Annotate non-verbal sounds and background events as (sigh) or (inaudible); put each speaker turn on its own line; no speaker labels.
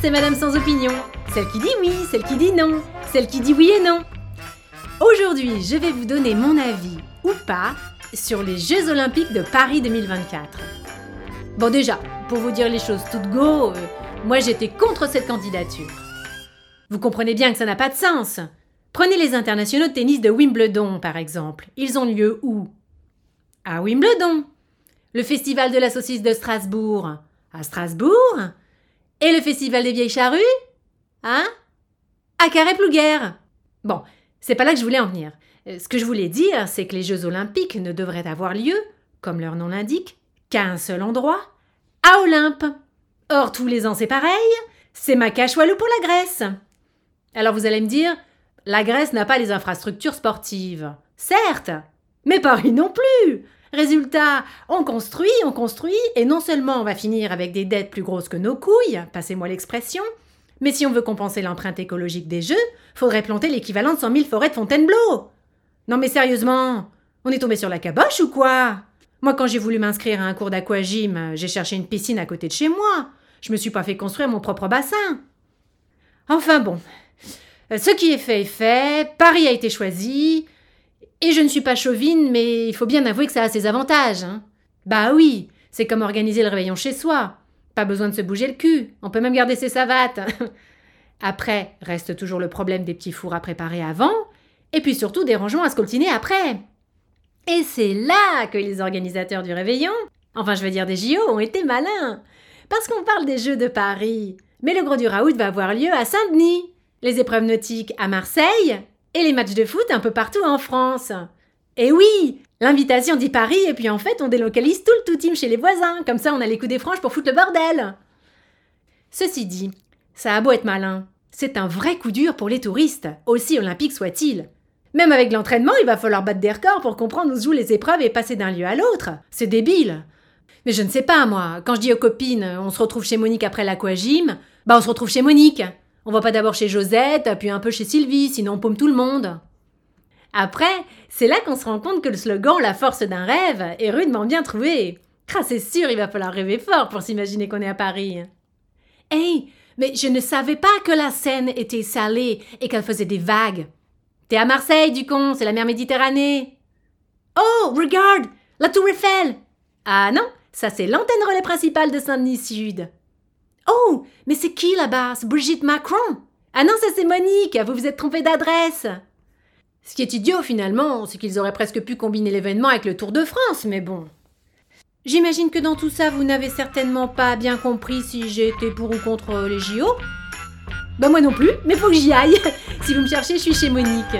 c'est Madame sans opinion. Celle qui dit oui, celle qui dit non, celle qui dit oui et non. Aujourd'hui, je vais vous donner mon avis, ou pas, sur les Jeux Olympiques de Paris 2024. Bon déjà, pour vous dire les choses toutes go, euh, moi j'étais contre cette candidature. Vous comprenez bien que ça n'a pas de sens. Prenez les internationaux de tennis de Wimbledon, par exemple. Ils ont lieu où? À Wimbledon. Le festival de la saucisse de Strasbourg À Strasbourg? Et le festival des vieilles charrues Hein? À Carré-Plouguer Bon, c'est pas là que je voulais en venir. Euh, ce que je voulais dire, c'est que les Jeux olympiques ne devraient avoir lieu, comme leur nom l'indique, qu'à un seul endroit, à Olympe. Or, tous les ans, c'est pareil. C'est ma Walou pour la Grèce. Alors vous allez me dire, la Grèce n'a pas les infrastructures sportives. Certes, mais Paris non plus. Résultat, on construit, on construit, et non seulement on va finir avec des dettes plus grosses que nos couilles, passez-moi l'expression, mais si on veut compenser l'empreinte écologique des Jeux, faudrait planter l'équivalent de 100 000 forêts de Fontainebleau. Non mais sérieusement, on est tombé sur la caboche ou quoi? Moi, quand j'ai voulu m'inscrire à un cours d'aquagym, j'ai cherché une piscine à côté de chez moi. Je me suis pas fait construire mon propre bassin. Enfin bon, ce qui est fait est fait, Paris a été choisi, et je ne suis pas chauvine, mais il faut bien avouer que ça a ses avantages. Hein. Bah oui, c'est comme organiser le réveillon chez soi. Pas besoin de se bouger le cul, on peut même garder ses savates. (laughs) Après, reste toujours le problème des petits fours à préparer avant, et puis surtout des rangements à scoltiner après. Et c'est là que les organisateurs du réveillon, enfin je veux dire des JO, ont été malins. Parce qu'on parle des Jeux de Paris. Mais le gros du raout va avoir lieu à Saint-Denis, les épreuves nautiques à Marseille et les matchs de foot un peu partout en France. Et oui, l'invitation dit Paris et puis en fait on délocalise tout le tout team chez les voisins, comme ça on a les coups des franges pour foutre le bordel. Ceci dit, ça a beau être malin, c'est un vrai coup dur pour les touristes, aussi olympiques soient-ils. Même avec l'entraînement, il va falloir battre des records pour comprendre où se jouent les épreuves et passer d'un lieu à l'autre. C'est débile. Mais je ne sais pas, moi. Quand je dis aux copines, on se retrouve chez Monique après l'aquagym, bah on se retrouve chez Monique. On va pas d'abord chez Josette, puis un peu chez Sylvie, sinon on paume tout le monde. Après, c'est là qu'on se rend compte que le slogan La force d'un rêve est rudement bien trouvé. Ah, c'est sûr, il va falloir rêver fort pour s'imaginer qu'on est à Paris. Hey, mais je ne savais pas que la Seine était salée et qu'elle faisait des vagues. T'es à Marseille, du con, c'est la mer Méditerranée. Oh, regarde, la tour Eiffel. Ah non, ça c'est l'antenne relais principale de Saint-Denis Sud. Oh, mais c'est qui là-bas? C'est Brigitte Macron Ah non, ça c'est Monique, vous vous êtes trompé d'adresse. Ce qui est idiot finalement, c'est qu'ils auraient presque pu combiner l'événement avec le Tour de France, mais bon. J'imagine que dans tout ça, vous n'avez certainement pas bien compris si j'étais pour ou contre les JO. Bah moi non plus, mais faut que j'y aille. (laughs) si vous me cherchez, je suis chez Monique.